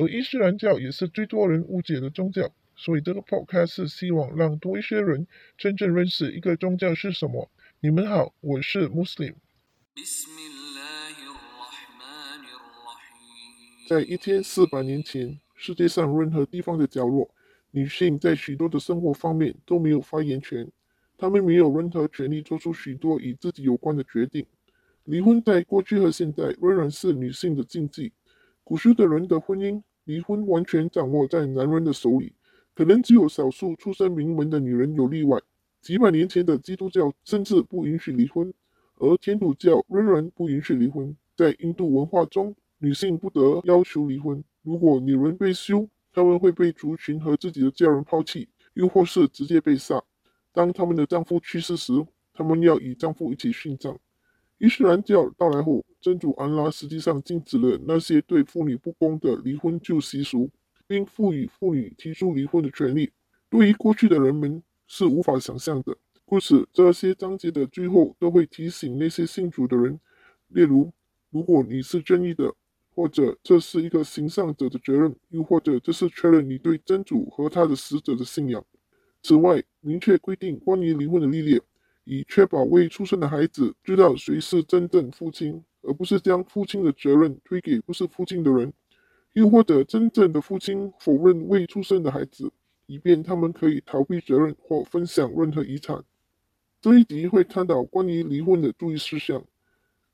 而伊斯兰教也是最多人误解的宗教，所以这个 podcast 是希望让多一些人真正认识一个宗教是什么。你们好，我是 Muslim。在一千四百年前，世界上任何地方的角落，女性在许多的生活方面都没有发言权，她们没有任何权利做出许多与自己有关的决定。离婚在过去和现在仍然是女性的禁忌。古时的人的婚姻，离婚完全掌握在男人的手里，可能只有少数出身名门的女人有例外。几百年前的基督教甚至不允许离婚，而天主教仍然不允许离婚。在印度文化中，女性不得要求离婚。如果女人被休，她们会被族群和自己的家人抛弃，又或是直接被杀。当她们的丈夫去世时，她们要与丈夫一起殉葬。伊斯兰教到来后，真主安拉实际上禁止了那些对妇女不公的离婚旧习俗，并赋予妇女提出离婚的权利。对于过去的人们是无法想象的。故此，这些章节的最后都会提醒那些信主的人，例如，如果你是正义的，或者这是一个行善者的责任，又或者这是确认你对真主和他的使者的信仰。此外，明确规定关于离婚的历练。以确保未出生的孩子知道谁是真正父亲，而不是将父亲的责任推给不是父亲的人，又或者真正的父亲否认未出生的孩子，以便他们可以逃避责任或分享任何遗产。这一集会探讨关于离婚的注意事项。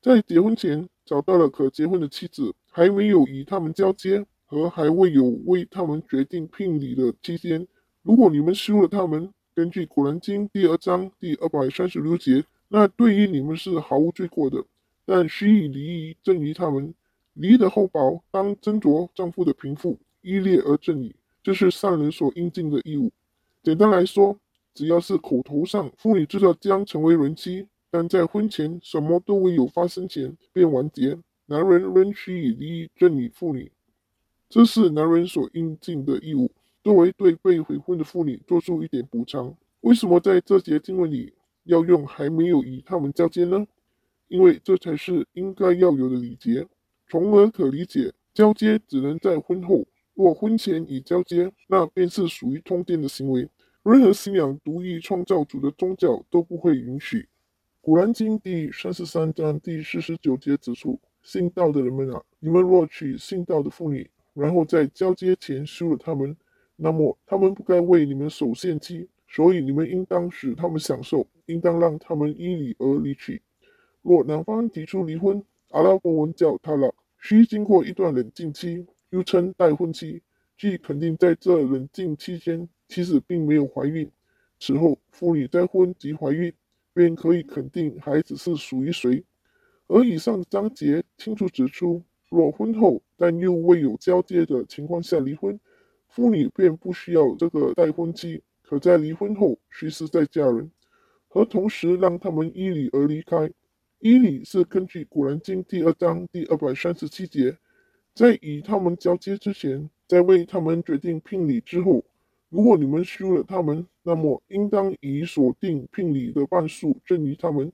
在结婚前找到了可结婚的妻子，还没有与他们交接和还未有为他们决定聘礼的期间，如果你们休了他们。根据《古兰经》第二章第二百三十六节，那对于你们是毫无罪过的，但须以离异赠于他们。离的厚薄当斟酌丈夫的贫富，依列而赠礼，这是上人所应尽的义务。简单来说，只要是口头上妇女知道将成为人妻，但在婚前什么都未有发生前便完结，男人仍需以离异赠与妇女，这是男人所应尽的义务。作为对被悔婚的妇女做出一点补偿，为什么在这节经文里要用还没有与他们交接呢？因为这才是应该要有的礼节，从而可理解交接只能在婚后。若婚前已交接，那便是属于通奸的行为，任何信仰独一创造主的宗教都不会允许。古兰经第三十三章第四十九节指出：信道的人们啊，你们若娶信道的妇女，然后在交接前休了他们。那么，他们不该为你们守限期，所以你们应当使他们享受，应当让他们依礼而离去。若男方提出离婚，阿拉伯文叫他了，需经过一段冷静期，又称待婚期，即肯定在这冷静期间，妻子并没有怀孕。此后，妇女再婚及怀孕，便可以肯定孩子是属于谁。而以上章节清楚指出，若婚后但又未有交接的情况下离婚，妇女便不需要这个待婚期，可在离婚后随时再嫁人，和同时让他们依礼而离开。依礼是根据《古兰经》第二章第二百三十七节，在与他们交接之前，在为他们决定聘礼之后，如果你们休了他们，那么应当以所定聘礼的半数赠予他们，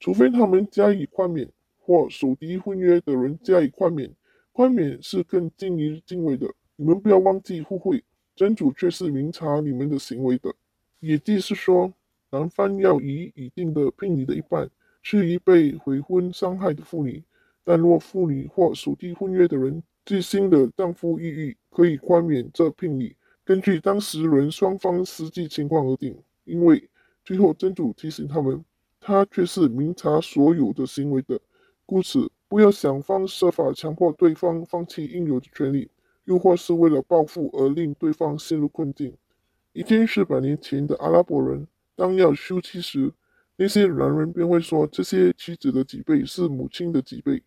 除非他们加以宽免，或属敌婚约的人加以宽免。宽免是更敬于敬畏的。你们不要忘记互惠，真主却是明察你们的行为的。也就是说，男方要以已定的聘礼的一半赐予被悔婚伤害的妇女，但若妇女或属地婚约的人自新的丈夫抑郁，可以宽免这聘礼，根据当事人双方实际情况而定。因为最后真主提醒他们，他却是明察所有的行为的，故此不要想方设法强迫对方放弃应有的权利。又或是为了报复而令对方陷入困境。一千四百年前的阿拉伯人，当要休妻时，那些男人便会说这些妻子的几辈是母亲的几辈，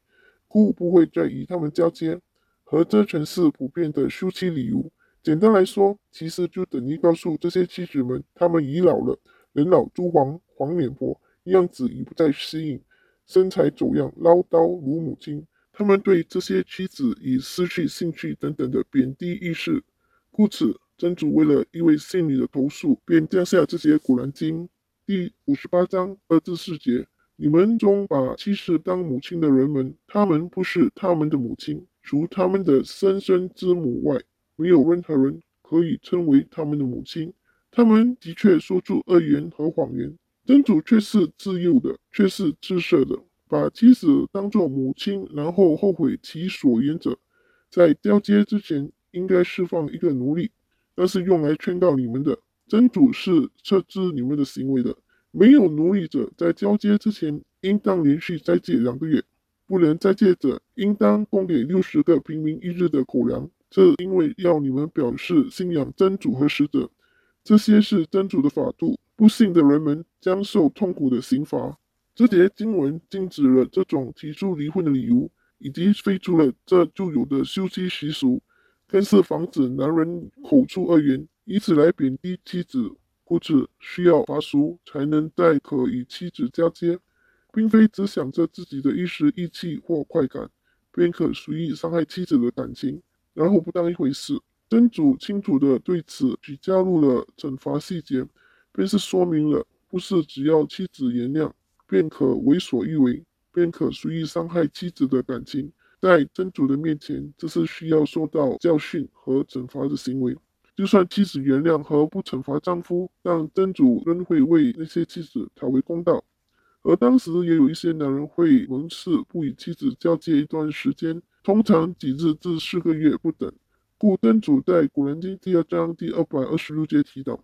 故不会再与他们交接。和这曾是普遍的休妻理由。简单来说，其实就等于告诉这些妻子们，他们已老了，人老珠黄，黄脸婆，样子已不再吸引，身材走样，唠叨如母亲。他们对这些妻子已失去兴趣等等的贬低意识。故此，真主为了一位信女的投诉，便降下这些古兰经第五十八章二至四节。你们中把妻室当母亲的人们，他们不是他们的母亲，除他们的生身之母外，没有任何人可以称为他们的母亲。他们的确说出恶言和谎言，真主却是自幼的，却是自赦的。把妻子当作母亲，然后后悔其所言者，在交接之前应该释放一个奴隶，那是用来劝告你们的。真主是撤知你们的行为的。没有奴隶者在交接之前，应当连续斋戒两个月；不能斋戒者，应当供给六十个平民一日的口粮。这因为要你们表示信仰真主和使者，这些是真主的法度。不信的人们将受痛苦的刑罚。这节经文禁止了这种提出离婚的理由，以及废除了这就有的休妻习俗，更是防止男人口出恶言，以此来贬低妻子。故此，需要法术才能再可与妻子交接，并非只想着自己的一时意气或快感，便可随意伤害妻子的感情，然后不当一回事。真主清楚地对此只加入了惩罚细节，便是说明了，不是只要妻子原谅，便可为所欲为，便可随意伤害妻子的感情。在真主的面前，这是需要受到教训和惩罚的行为。就算妻子原谅和不惩罚丈夫，但真主仍会为那些妻子讨回公道。而当时也有一些男人会蒙事不与妻子交接一段时间，通常几日至四个月不等。故真主在古兰经第二章第二百二十六节提到，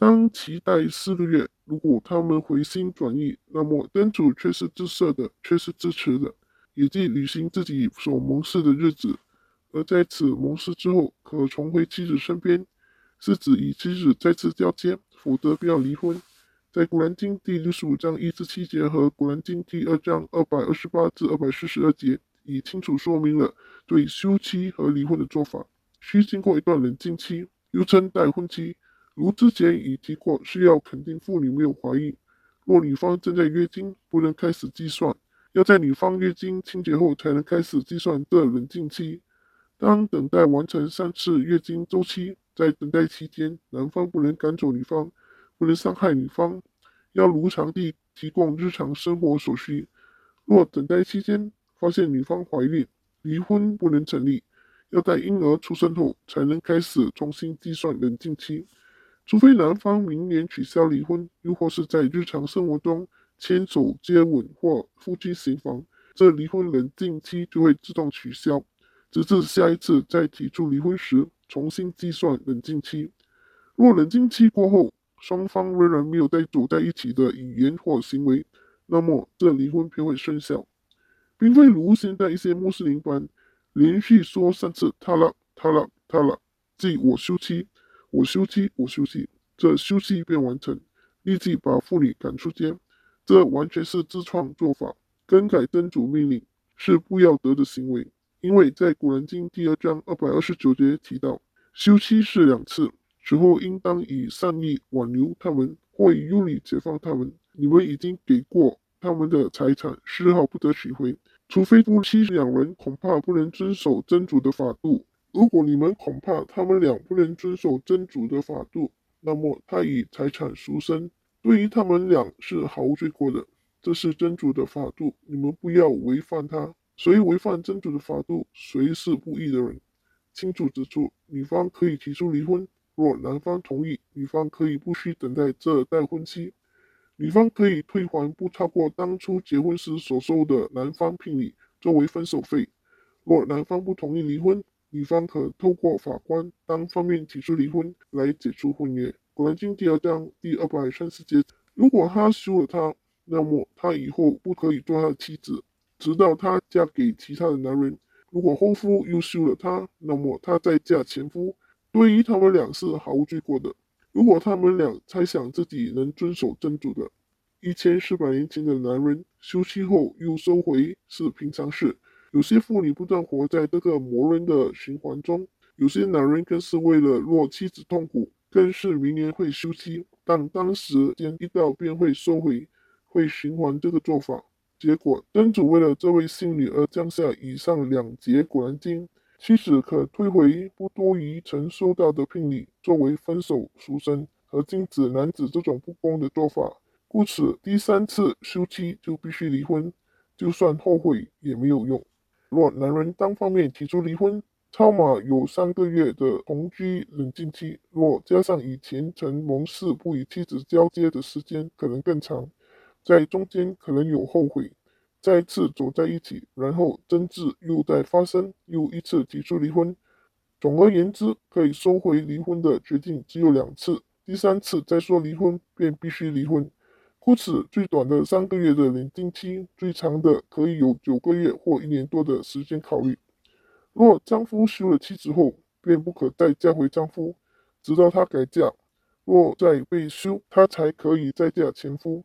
当期待四个月，如果他们回心转意，那么真主却是自设的，却是支持的，也即履行自己所蒙事的日子。而在此盟誓之后，可重回妻子身边，是指与妻子再次交接，否则不要离婚。在《古兰经》第六十五章一至七节和《古兰经》第二章二百二十八至二百四十二节，已清楚说明了对休妻和离婚的做法。需经过一段冷静期，又称待婚期。如之前已提过，需要肯定妇女没有怀孕。若女方正在月经，不能开始计算，要在女方月经清洁后才能开始计算这冷静期。当等待完成三次月经周期，在等待期间，男方不能赶走女方，不能伤害女方，要如常地提供日常生活所需。若等待期间发现女方怀孕，离婚不能成立，要在婴儿出生后才能开始重新计算冷静期。除非男方明年取消离婚，又或是在日常生活中牵手、接吻或夫妻行房，这离婚冷静期就会自动取消。直至下一次再提出离婚时，重新计算冷静期。若冷静期过后，双方仍然没有再走在一起的语言或行为，那么这离婚便会生效，并非如现在一些穆斯林般连续说三次“他了，他了，他了”，即我休妻，我休妻，我休妻，这休妻便完成，立即把妇女赶出监。这完全是自创做法，更改真主命令是不要得的行为。因为在《古兰经》第二章二百二十九节提到，休妻是两次，此后应当以善意挽留他们，或以优礼解放他们。你们已经给过他们的财产，丝毫不得取回，除非夫妻两人恐怕不能遵守真主的法度。如果你们恐怕他们俩不能遵守真主的法度，那么他以财产赎身，对于他们俩是毫无罪过的。这是真主的法度，你们不要违反他。谁违反真主的法度，谁是不义的人。清楚指出，女方可以提出离婚，若男方同意，女方可以不需等待这待婚期。女方可以退还不超过当初结婚时所收的男方聘礼作为分手费。若男方不同意离婚，女方可透过法官单方面提出离婚来解除婚约。古兰经第二章第二百三十节：如果他休了她，那么他以后不可以做他的妻子。直到她嫁给其他的男人，如果后夫又休了她，那么她再嫁前夫，对于他们俩是毫无罪过的。如果他们俩猜想自己能遵守真主的，一千四百年前的男人休妻后又收回是平常事。有些妇女不断活在这个魔人的循环中，有些男人更是为了若妻子痛苦，更是明年会休妻，但当时间一到便会收回，会循环这个做法。结果真主为了这位幸女而降下以上两节古兰经，妻子可退回不多于曾收到的聘礼，作为分手赎身和禁止男子这种不公的做法。故此，第三次休妻就必须离婚，就算后悔也没有用。若男人单方面提出离婚，超码有三个月的同居冷静期，若加上以前曾盟誓不与妻子交接的时间，可能更长，在中间可能有后悔，再次走在一起，然后争执又再发生，又一次提出离婚。总而言之，可以收回离婚的决定只有两次，第三次再说离婚便必须离婚。故此，最短的三个月的冷静期，最长的可以有九个月或一年多的时间考虑。若丈夫休了妻子后，便不可再嫁回丈夫，直到他改嫁；若再被休，她才可以再嫁前夫。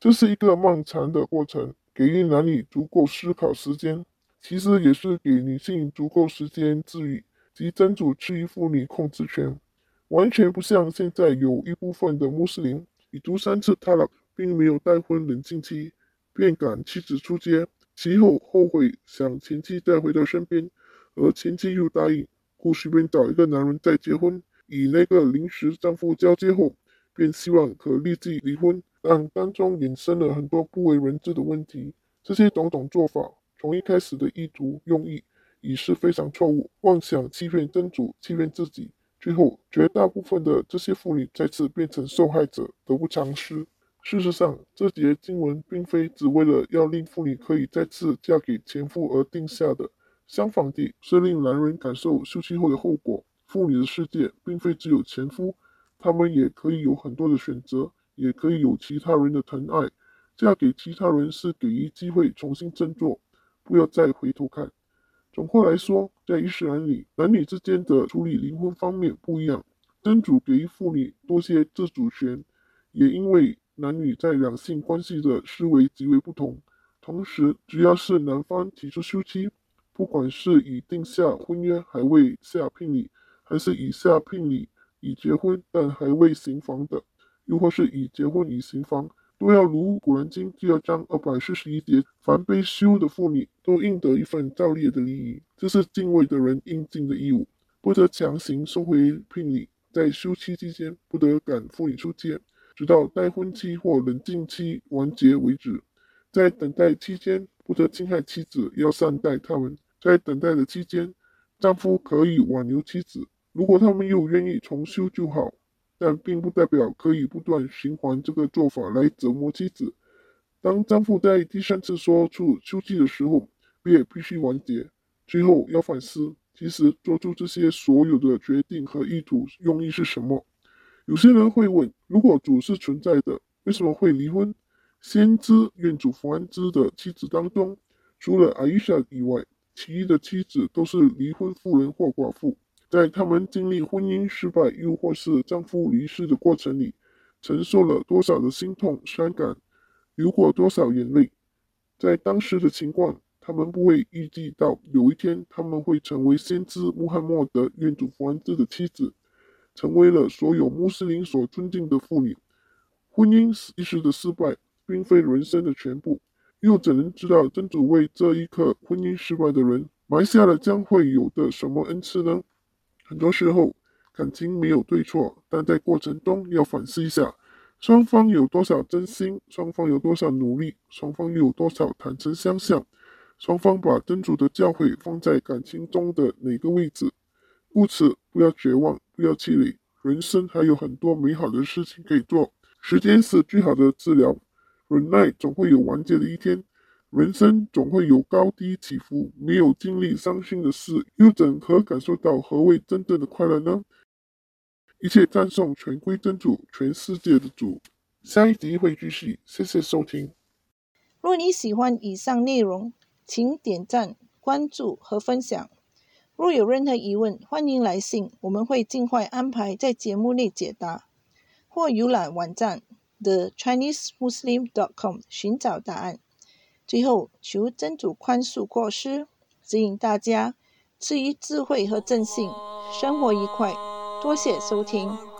这是一个漫长的过程，给予男女足够思考时间，其实也是给女性足够时间治愈，及真主赐予妇女控制权。完全不像现在有一部分的穆斯林，已读三次塔拉。并没有待婚冷静期，便赶妻子出街，其后后悔想前妻再回到身边，而前妻又答应，故随便找一个男人再结婚，与那个临时丈夫交接后，便希望可立即离婚，但当中衍生了很多不为人知的问题。这些种种做法，从一开始的意图用意已是非常错误，妄想欺骗真主，欺骗自己，最后绝大部分的这些妇女再次变成受害者，得不偿失。事实上，这节经文并非只为了要令妇女可以再次嫁给前夫而定下的，相反地，是令男人感受休妻后的后果。妇女的世界并非只有前夫，他们也可以有很多的选择，也可以有其他人的疼爱。嫁给其他人是给予机会重新振作，不要再回头看。总括来说，在伊斯兰里，男女之间的处理离婚方面不一样，真主给予妇女多些自主权，也因为。男女在两性关系的思维极为不同，同时，只要是男方提出休妻，不管是已定下婚约还未下聘礼，还是已下聘礼已结婚但还未行房的，又或是已结婚已行房，都要如《古兰经》第二章二百四十一节：凡被休的妇女都应得一份照例的礼仪，这是敬畏的人应尽的义务，不得强行收回聘礼，在休妻期间不得赶妇女出街。直到待婚期或冷静期完结为止。在等待期间，不得侵害妻子，要善待他们。在等待的期间，丈夫可以挽留妻子，如果他们又愿意重修就好，但并不代表可以不断循环这个做法来折磨妻子。当丈夫在第三次说出休妻的时候，便必须完结。最后要反思，其实做出这些所有的决定和意图用意是什么。有些人会问：如果主是存在的，为什么会离婚？先知愿主福安之的妻子当中，除了阿伊莎以外，其余的妻子都是离婚妇人或寡妇。在他们经历婚姻失败，又或是丈夫离世的过程里，承受了多少的心痛、伤感，流过多少眼泪？在当时的情况，他们不会预计到有一天他们会成为先知穆罕默德愿主福安之的妻子。成为了所有穆斯林所尊敬的妇女。婚姻一时的失败，并非人生的全部。又怎能知道真主为这一刻婚姻失败的人埋下了将会有的什么恩赐呢？很多时候，感情没有对错，但在过程中要反思一下，双方有多少真心，双方有多少努力，双方有多少坦诚相向，双方把真主的教诲放在感情中的哪个位置。故此，不要绝望。不要气馁，人生还有很多美好的事情可以做。时间是最好的治疗，忍耐总会有完结的一天。人生总会有高低起伏，没有经历伤心的事，又怎可感受到何谓真正的快乐呢？一切赞颂全归真主，全世界的主。下一集会继续，谢谢收听。若你喜欢以上内容，请点赞、关注和分享。若有任何疑问，欢迎来信，我们会尽快安排在节目内解答，或浏览网站 thechinesemuslim.com 寻找答案。最后，求真主宽恕过失，指引大家赐予智慧和正信，生活愉快，多谢收听。